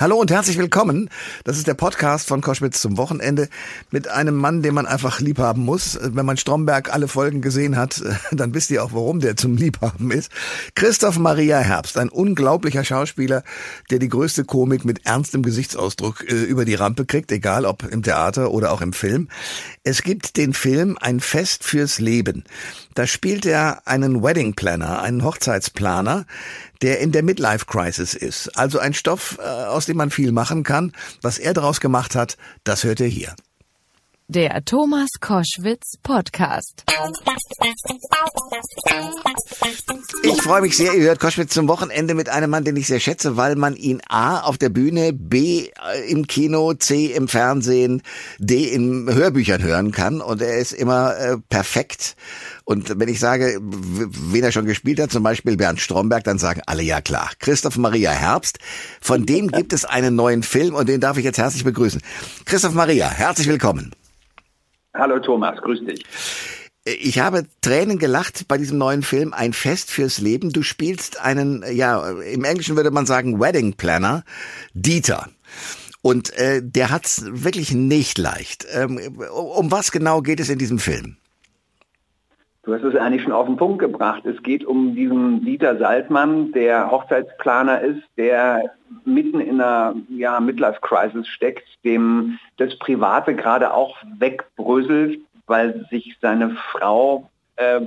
Hallo und herzlich willkommen. Das ist der Podcast von Koschwitz zum Wochenende mit einem Mann, den man einfach lieb haben muss. Wenn man Stromberg alle Folgen gesehen hat, dann wisst ihr auch, warum der zum Liebhaben ist. Christoph Maria Herbst, ein unglaublicher Schauspieler, der die größte Komik mit ernstem Gesichtsausdruck äh, über die Rampe kriegt, egal ob im Theater oder auch im Film. Es gibt den Film Ein Fest fürs Leben. Da spielt er einen Wedding Planner, einen Hochzeitsplaner, der in der Midlife Crisis ist. Also ein Stoff, äh, aus dem man viel machen kann. Was er daraus gemacht hat, das hört ihr hier. Der Thomas Koschwitz Podcast. Ich freue mich sehr, ihr hört Koschwitz zum Wochenende mit einem Mann, den ich sehr schätze, weil man ihn A auf der Bühne, B äh, im Kino, C im Fernsehen, D in Hörbüchern hören kann und er ist immer äh, perfekt. Und wenn ich sage, wen er schon gespielt hat, zum Beispiel Bernd Stromberg, dann sagen alle ja klar. Christoph Maria Herbst, von dem gibt es einen neuen Film und den darf ich jetzt herzlich begrüßen. Christoph Maria, herzlich willkommen. Hallo Thomas, grüß dich. Ich habe Tränen gelacht bei diesem neuen Film Ein Fest fürs Leben. Du spielst einen, ja, im Englischen würde man sagen Wedding Planner, Dieter. Und äh, der hat's wirklich nicht leicht. Ähm, um was genau geht es in diesem Film? Du hast es eigentlich schon auf den Punkt gebracht. Es geht um diesen Dieter Saltmann, der Hochzeitsplaner ist, der mitten in einer ja, Midlife-Crisis steckt, dem das Private gerade auch wegbröselt, weil sich seine Frau, äh,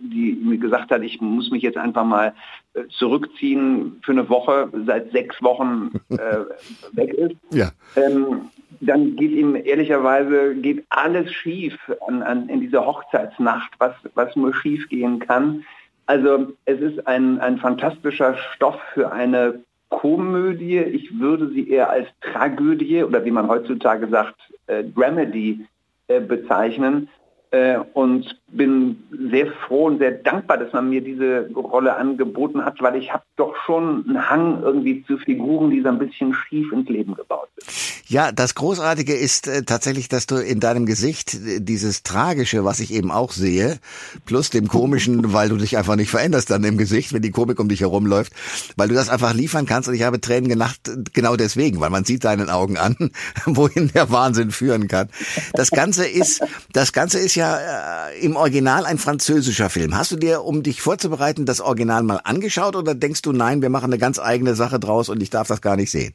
die mir gesagt hat, ich muss mich jetzt einfach mal äh, zurückziehen für eine Woche, seit sechs Wochen äh, weg ist. Ja. Ähm, dann geht ihm ehrlicherweise geht alles schief an, an, in dieser Hochzeitsnacht, was, was nur schief gehen kann. Also es ist ein, ein fantastischer Stoff für eine Komödie. Ich würde sie eher als Tragödie oder wie man heutzutage sagt, äh, Dramedy äh, bezeichnen. Äh, und bin sehr froh und sehr dankbar, dass man mir diese Rolle angeboten hat, weil ich habe doch schon einen Hang irgendwie zu Figuren, die so ein bisschen schief ins Leben gebaut sind. Ja, das Großartige ist äh, tatsächlich, dass du in deinem Gesicht äh, dieses Tragische, was ich eben auch sehe, plus dem Komischen, weil du dich einfach nicht veränderst dann im Gesicht, wenn die Komik um dich herumläuft, weil du das einfach liefern kannst und ich habe Tränen gelacht, genau deswegen, weil man sieht deinen Augen an, wohin der Wahnsinn führen kann. Das Ganze ist, das Ganze ist ja äh, im Original ein französischer Film. Hast du dir, um dich vorzubereiten, das Original mal angeschaut oder denkst du, nein, wir machen eine ganz eigene Sache draus und ich darf das gar nicht sehen?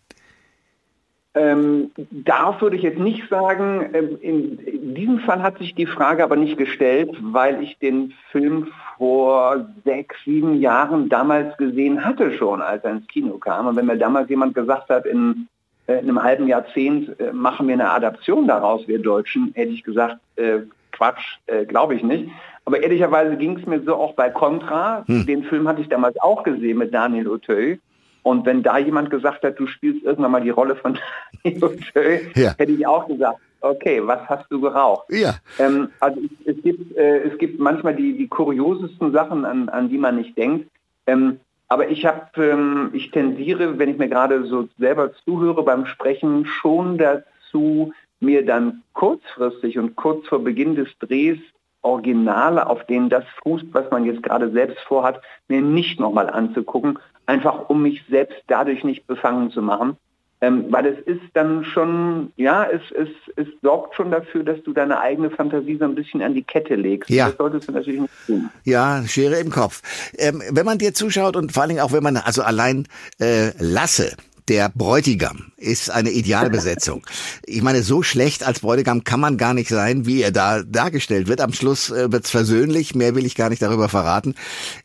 Ähm, darf würde ich jetzt nicht sagen. Ähm, in, in, diesem Fall hat sich die Frage aber nicht gestellt, weil ich den Film vor sechs, sieben Jahren damals gesehen hatte schon, als er ins Kino kam. Und wenn mir damals jemand gesagt hat, in, äh, in einem halben Jahrzehnt äh, machen wir eine Adaption daraus, wir Deutschen, hätte ich gesagt, äh, Quatsch, äh, glaube ich nicht. Aber ehrlicherweise ging es mir so auch bei Contra. Hm. Den Film hatte ich damals auch gesehen mit Daniel Auteuil. Und wenn da jemand gesagt hat, du spielst irgendwann mal die Rolle von Daniel Auteuil, ja. hätte ich auch gesagt, okay, was hast du geraucht? Ja. Ähm, also es, es gibt, äh, es gibt manchmal die, die kuriosesten Sachen, an, an die man nicht denkt. Ähm, aber ich habe, ähm, ich tendiere, wenn ich mir gerade so selber zuhöre beim Sprechen, schon dazu, mir dann kurzfristig und kurz vor Beginn des Drehs Originale, auf denen das fußt, was man jetzt gerade selbst vorhat, mir nicht nochmal anzugucken, einfach um mich selbst dadurch nicht befangen zu machen. Ähm, weil es ist dann schon, ja, es, es, es sorgt schon dafür, dass du deine eigene Fantasie so ein bisschen an die Kette legst. Ja. Das solltest du natürlich nicht tun. Ja, Schere im Kopf. Ähm, wenn man dir zuschaut und vor allen Dingen auch wenn man, also allein äh, Lasse, der Bräutigam ist eine Idealbesetzung. Ich meine, so schlecht als Bräutigam kann man gar nicht sein, wie er da dargestellt wird. Am Schluss äh, wird's versöhnlich, mehr will ich gar nicht darüber verraten.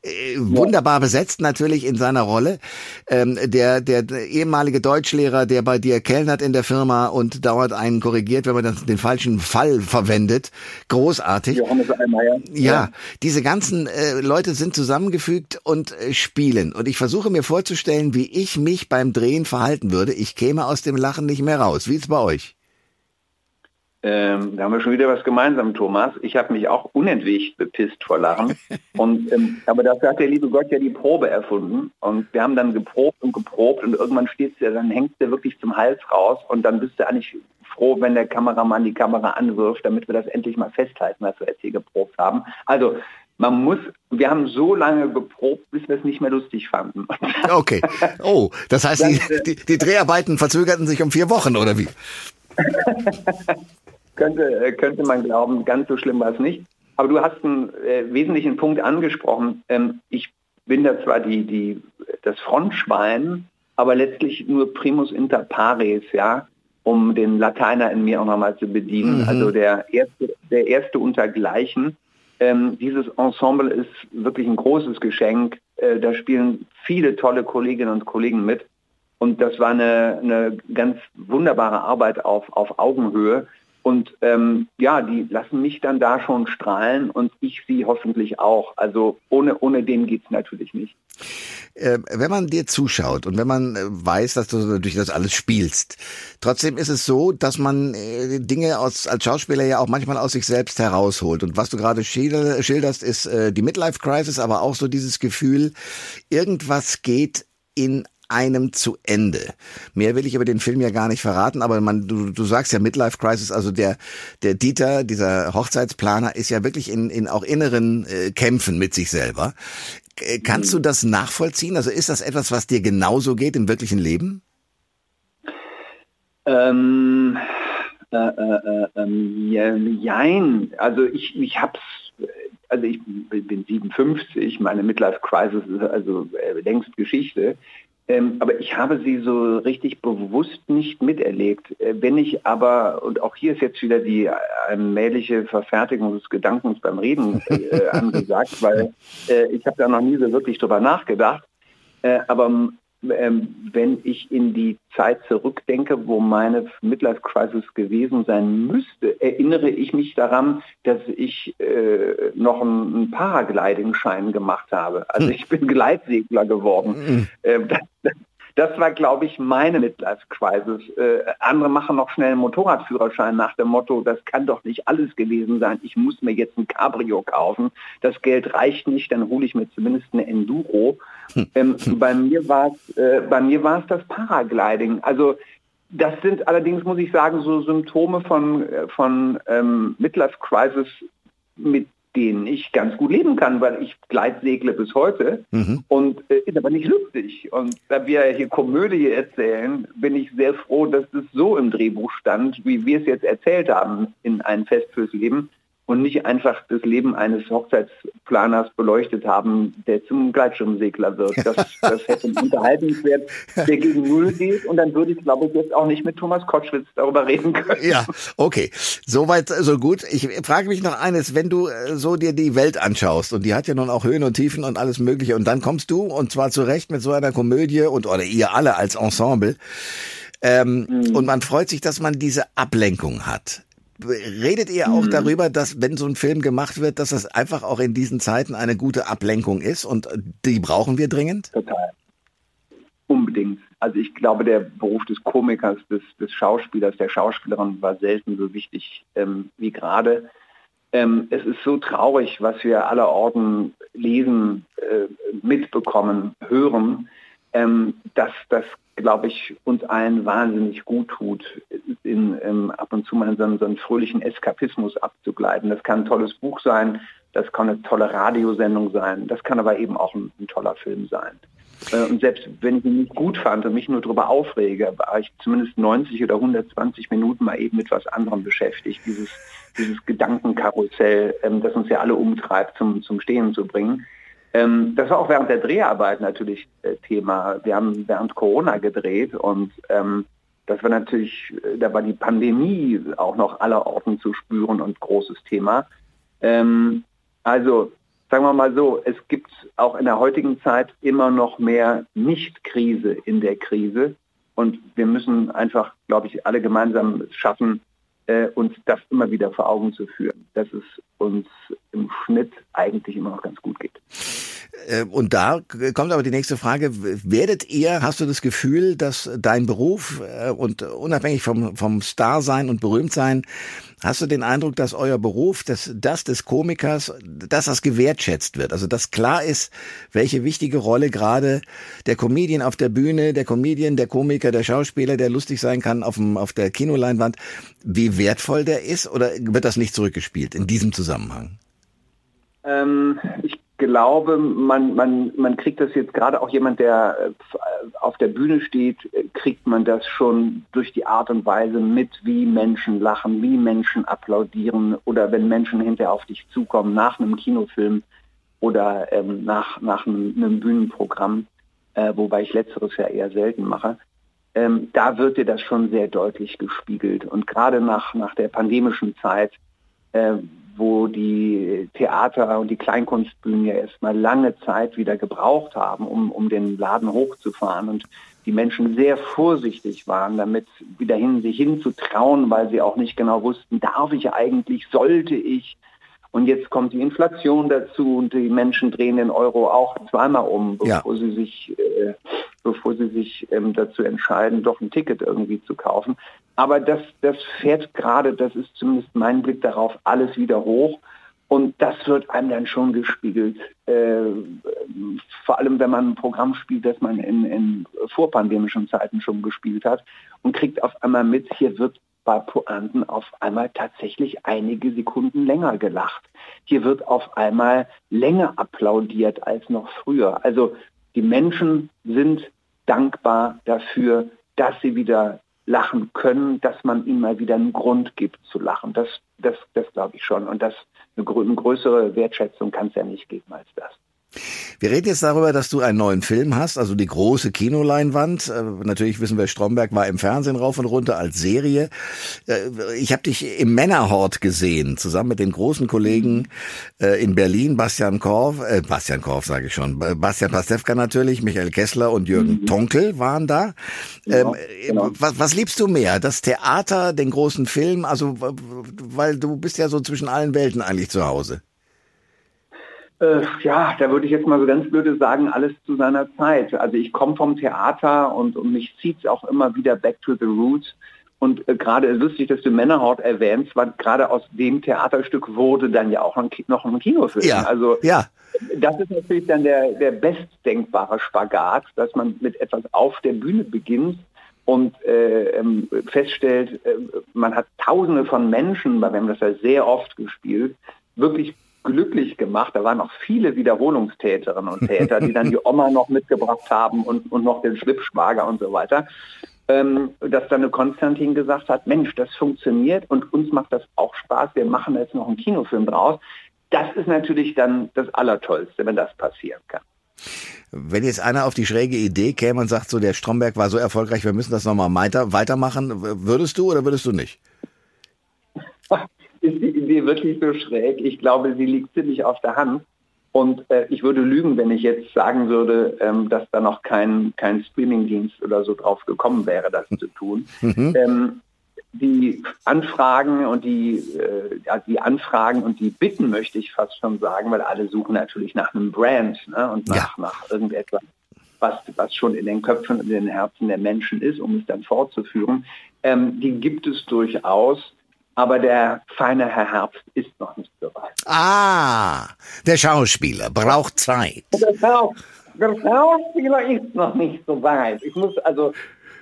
Äh, wunderbar besetzt natürlich in seiner Rolle. Ähm, der, der, der ehemalige Deutschlehrer, der bei dir kellnert in der Firma und dauert einen korrigiert, wenn man dann den falschen Fall verwendet. Großartig. Johannes. Ja, ja, diese ganzen äh, Leute sind zusammengefügt und äh, spielen. Und ich versuche mir vorzustellen, wie ich mich beim Drehen verhalten würde. Ich käme aus dem Lachen nicht mehr raus. Wie ist es bei euch? Ähm, da haben wir schon wieder was gemeinsam, Thomas. Ich habe mich auch unentwegt bepisst vor Lachen. und, ähm, aber dafür hat der liebe Gott ja die Probe erfunden. Und wir haben dann geprobt und geprobt und irgendwann steht ja, dann hängt der wirklich zum Hals raus und dann bist du eigentlich froh, wenn der Kameramann die Kamera anwirft, damit wir das endlich mal festhalten, was wir jetzt hier geprobt haben. Also man muss, wir haben so lange geprobt, bis wir es nicht mehr lustig fanden. Okay. Oh, das heißt, die, die, die Dreharbeiten verzögerten sich um vier Wochen, oder wie? könnte, könnte man glauben, ganz so schlimm war es nicht. Aber du hast einen äh, wesentlichen Punkt angesprochen. Ähm, ich bin da zwar die, die, das Frontschwein, aber letztlich nur primus inter pares, ja, um den Lateiner in mir auch nochmal zu bedienen. Mhm. Also der erste, der erste untergleichen. Ähm, dieses Ensemble ist wirklich ein großes Geschenk. Äh, da spielen viele tolle Kolleginnen und Kollegen mit. Und das war eine, eine ganz wunderbare Arbeit auf, auf Augenhöhe. Und ähm, ja, die lassen mich dann da schon strahlen und ich sie hoffentlich auch. Also ohne, ohne den geht's natürlich nicht. Äh, wenn man dir zuschaut und wenn man äh, weiß, dass du natürlich das alles spielst, trotzdem ist es so, dass man äh, Dinge aus, als Schauspieler ja auch manchmal aus sich selbst herausholt. Und was du gerade schilderst, ist äh, die Midlife Crisis, aber auch so dieses Gefühl, irgendwas geht in einem zu Ende. Mehr will ich über den Film ja gar nicht verraten, aber man, du, du sagst ja Midlife Crisis, also der, der Dieter, dieser Hochzeitsplaner, ist ja wirklich in, in auch inneren äh, Kämpfen mit sich selber. Äh, kannst du das nachvollziehen? Also ist das etwas, was dir genauso geht im wirklichen Leben? Ähm, äh, äh, ähm, ja, jein. Also ich, ich hab's, also ich bin 57, meine Midlife Crisis ist also äh, längst Geschichte. Ähm, aber ich habe sie so richtig bewusst nicht miterlebt. Äh, wenn ich aber, und auch hier ist jetzt wieder die allmähliche Verfertigung des Gedankens beim Reden äh, angesagt, weil äh, ich habe da noch nie so wirklich drüber nachgedacht. Äh, aber ähm, wenn ich in die Zeit zurückdenke, wo meine Midlife Crisis gewesen sein müsste, erinnere ich mich daran, dass ich äh, noch einen, Paragliding-Schein gemacht habe. Also hm. ich bin Gleitsegler geworden. Äh, das, das, das war, glaube ich, meine Midlife-Crisis. Äh, andere machen noch schnell einen Motorradführerschein nach dem Motto, das kann doch nicht alles gewesen sein. Ich muss mir jetzt ein Cabrio kaufen. Das Geld reicht nicht, dann hole ich mir zumindest eine Enduro. Hm. Ähm, bei mir war es, äh, bei mir war es das Paragliding. Also das sind allerdings, muss ich sagen, so Symptome von, äh, von ähm, Midlife Crisis, mit denen ich ganz gut leben kann, weil ich gleitsegle bis heute mhm. und äh, ist aber nicht lustig. Und da wir hier Komödie erzählen, bin ich sehr froh, dass das so im Drehbuch stand, wie wir es jetzt erzählt haben in ein Fest fürs Leben und nicht einfach das Leben eines Hochzeitsplaners beleuchtet haben, der zum Gleitschirmsegler wird. Das, das hätte einen Unterhaltungswert, der gegen Null geht. Und dann würde ich, glaube ich, jetzt auch nicht mit Thomas Kotschwitz darüber reden können. Ja, okay. Soweit, so gut. Ich frage mich noch eines, wenn du äh, so dir die Welt anschaust, und die hat ja nun auch Höhen und Tiefen und alles Mögliche, und dann kommst du, und zwar zurecht mit so einer Komödie und oder ihr alle als Ensemble, ähm, mhm. Und man freut sich, dass man diese Ablenkung hat. Redet ihr auch mhm. darüber, dass wenn so ein Film gemacht wird, dass das einfach auch in diesen Zeiten eine gute Ablenkung ist und die brauchen wir dringend? Total. Unbedingt. Also ich glaube, der Beruf des Komikers, des, des Schauspielers, der Schauspielerin war selten so wichtig ähm, wie gerade. Ähm, es ist so traurig, was wir aller Orten lesen, äh, mitbekommen, hören, ähm, dass das glaube ich, uns allen wahnsinnig gut tut, in, in, ab und zu mal in so einen, so einen fröhlichen Eskapismus abzugleiten. Das kann ein tolles Buch sein, das kann eine tolle Radiosendung sein, das kann aber eben auch ein, ein toller Film sein. Äh, und selbst wenn ich ihn nicht gut fand und mich nur darüber aufrege, war ich zumindest 90 oder 120 Minuten mal eben mit was anderem beschäftigt, dieses, dieses Gedankenkarussell, ähm, das uns ja alle umtreibt, zum, zum Stehen zu bringen. Ähm, das war auch während der Dreharbeit natürlich äh, Thema. Wir haben während Corona gedreht und ähm, das war natürlich, äh, da war die Pandemie auch noch aller Orten zu spüren und großes Thema. Ähm, also sagen wir mal so, es gibt auch in der heutigen Zeit immer noch mehr Nicht-Krise in der Krise. Und wir müssen einfach, glaube ich, alle gemeinsam schaffen, äh, uns das immer wieder vor Augen zu führen, dass es uns im Schnitt eigentlich immer noch ganz gut geht. Äh, und da kommt aber die nächste Frage, werdet ihr, hast du das Gefühl, dass dein Beruf äh, und unabhängig vom, vom Star sein und berühmt sein, hast du den Eindruck, dass euer Beruf, dass das des Komikers, dass das gewertschätzt wird? Also dass klar ist, welche wichtige Rolle gerade der Comedian auf der Bühne, der Comedian, der Komiker, der Schauspieler, der lustig sein kann auf, dem, auf der Kinoleinwand, wie wertvoll der ist oder wird das nicht zurückgespielt in diesem Zusammenhang? Ähm, ich glaube, man, man, man kriegt das jetzt gerade auch jemand, der äh, auf der Bühne steht, äh, kriegt man das schon durch die Art und Weise mit, wie Menschen lachen, wie Menschen applaudieren oder wenn Menschen hinterher auf dich zukommen nach einem Kinofilm oder ähm, nach, nach einem, einem Bühnenprogramm, äh, wobei ich letzteres ja eher selten mache. Ähm, da wird dir das schon sehr deutlich gespiegelt. Und gerade nach, nach der pandemischen Zeit, äh, wo die Theater und die Kleinkunstbühnen ja erstmal lange Zeit wieder gebraucht haben, um, um den Laden hochzufahren und die Menschen sehr vorsichtig waren, damit wieder hin, sich hinzutrauen, weil sie auch nicht genau wussten, darf ich eigentlich, sollte ich. Und jetzt kommt die Inflation dazu und die Menschen drehen den Euro auch zweimal um, bevor ja. sie sich, äh, bevor sie sich ähm, dazu entscheiden, doch ein Ticket irgendwie zu kaufen. Aber das, das fährt gerade, das ist zumindest mein Blick darauf, alles wieder hoch. Und das wird einem dann schon gespiegelt. Äh, vor allem, wenn man ein Programm spielt, das man in, in vorpandemischen Zeiten schon gespielt hat und kriegt auf einmal mit, hier wird bei Pointen auf einmal tatsächlich einige Sekunden länger gelacht. Hier wird auf einmal länger applaudiert als noch früher. Also die Menschen sind dankbar dafür, dass sie wieder lachen können, dass man ihnen mal wieder einen Grund gibt zu lachen. Das, das, das glaube ich schon. Und das eine, eine größere Wertschätzung kann es ja nicht geben als das. Wir reden jetzt darüber, dass du einen neuen Film hast, also die große Kinoleinwand. Äh, natürlich wissen wir, Stromberg war im Fernsehen rauf und runter als Serie. Äh, ich habe dich im Männerhort gesehen, zusammen mit den großen Kollegen äh, in Berlin, Bastian Korf, äh, Bastian Korf sage ich schon, Bastian Pastewka natürlich, Michael Kessler und Jürgen mhm. Tonkel waren da. Genau, ähm, genau. Was, was liebst du mehr, das Theater, den großen Film? Also, weil du bist ja so zwischen allen Welten eigentlich zu Hause. Äh, ja, da würde ich jetzt mal so ganz blöde sagen, alles zu seiner Zeit. Also ich komme vom Theater und, und mich zieht es auch immer wieder back to the roots. Und äh, gerade lustig, dass du Männerhort erwähnst, weil gerade aus dem Theaterstück wurde dann ja auch ein, noch ein Kinofilm. Ja, also ja. das ist natürlich dann der, der bestdenkbare Spagat, dass man mit etwas auf der Bühne beginnt und äh, ähm, feststellt, äh, man hat Tausende von Menschen, weil wir haben das ja sehr oft gespielt, wirklich glücklich gemacht. Da waren noch viele Wiederholungstäterinnen und Täter, die dann die Oma noch mitgebracht haben und, und noch den Schwippschwager und so weiter. Ähm, dass dann eine Konstantin gesagt hat, Mensch, das funktioniert und uns macht das auch Spaß, wir machen jetzt noch einen Kinofilm draus. Das ist natürlich dann das Allertollste, wenn das passieren kann. Wenn jetzt einer auf die schräge Idee käme und sagt, so der Stromberg war so erfolgreich, wir müssen das nochmal weiter, weitermachen, würdest du oder würdest du nicht? Ist die Idee wirklich so schräg? Ich glaube, sie liegt ziemlich auf der Hand. Und äh, ich würde lügen, wenn ich jetzt sagen würde, ähm, dass da noch kein, kein Streamingdienst oder so drauf gekommen wäre, das zu tun. Mhm. Ähm, die Anfragen und die, äh, ja, die Anfragen und die Bitten möchte ich fast schon sagen, weil alle suchen natürlich nach einem Brand ne, und nach, ja. nach irgendetwas, was, was schon in den Köpfen und in den Herzen der Menschen ist, um es dann fortzuführen. Ähm, die gibt es durchaus. Aber der feine Herr Herbst ist noch nicht so weit. Ah, der Schauspieler braucht Zeit. Der, der Schauspieler ist noch nicht so weit. Ich muss also,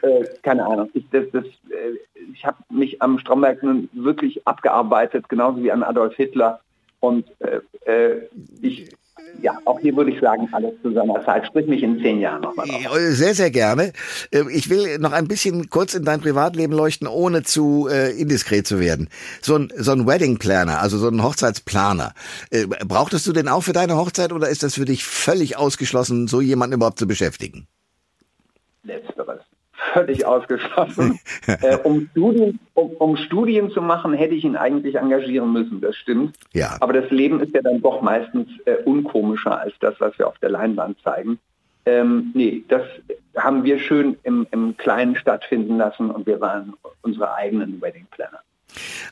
äh, keine Ahnung, ich, das, das, äh, ich habe mich am Stromberg nun wirklich abgearbeitet, genauso wie an Adolf Hitler. Und äh, äh ich ja, auch hier würde ich sagen, alles zu seiner Zeit. Sprich mich in zehn Jahren nochmal drauf. Sehr, sehr gerne. Ähm, ich will noch ein bisschen kurz in dein Privatleben leuchten, ohne zu äh, indiskret zu werden. So ein, so ein Wedding Planner, also so ein Hochzeitsplaner. Äh, brauchtest du den auch für deine Hochzeit oder ist das für dich völlig ausgeschlossen, so jemanden überhaupt zu beschäftigen? Letzteres völlig ausgeschlossen. äh, um, Studien, um, um, Studien zu machen, hätte ich ihn eigentlich engagieren müssen, das stimmt. Ja. Aber das Leben ist ja dann doch meistens äh, unkomischer als das, was wir auf der Leinwand zeigen. Ähm, nee, das haben wir schön im, im Kleinen stattfinden lassen und wir waren unsere eigenen Wedding Planner.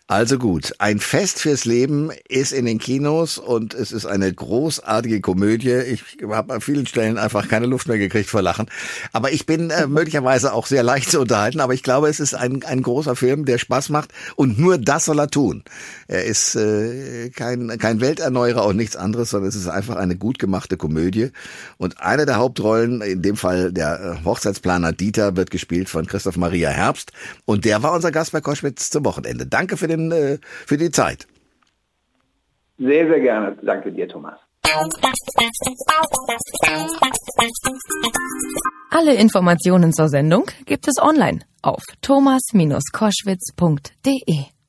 Also gut, ein Fest fürs Leben ist in den Kinos und es ist eine großartige Komödie. Ich habe an vielen Stellen einfach keine Luft mehr gekriegt vor Lachen. Aber ich bin äh, möglicherweise auch sehr leicht zu unterhalten. Aber ich glaube, es ist ein, ein großer Film, der Spaß macht und nur das soll er tun. Er ist äh, kein, kein Welterneuerer und nichts anderes, sondern es ist einfach eine gut gemachte Komödie. Und eine der Hauptrollen, in dem Fall der äh, Hochzeitsplaner Dieter, wird gespielt von Christoph Maria Herbst. Und der war unser Gast bei Koschwitz zum Wochenende. Danke für, den, äh, für die Zeit. Sehr, sehr gerne. Danke dir, Thomas. Alle Informationen zur Sendung gibt es online auf thomas-koschwitz.de.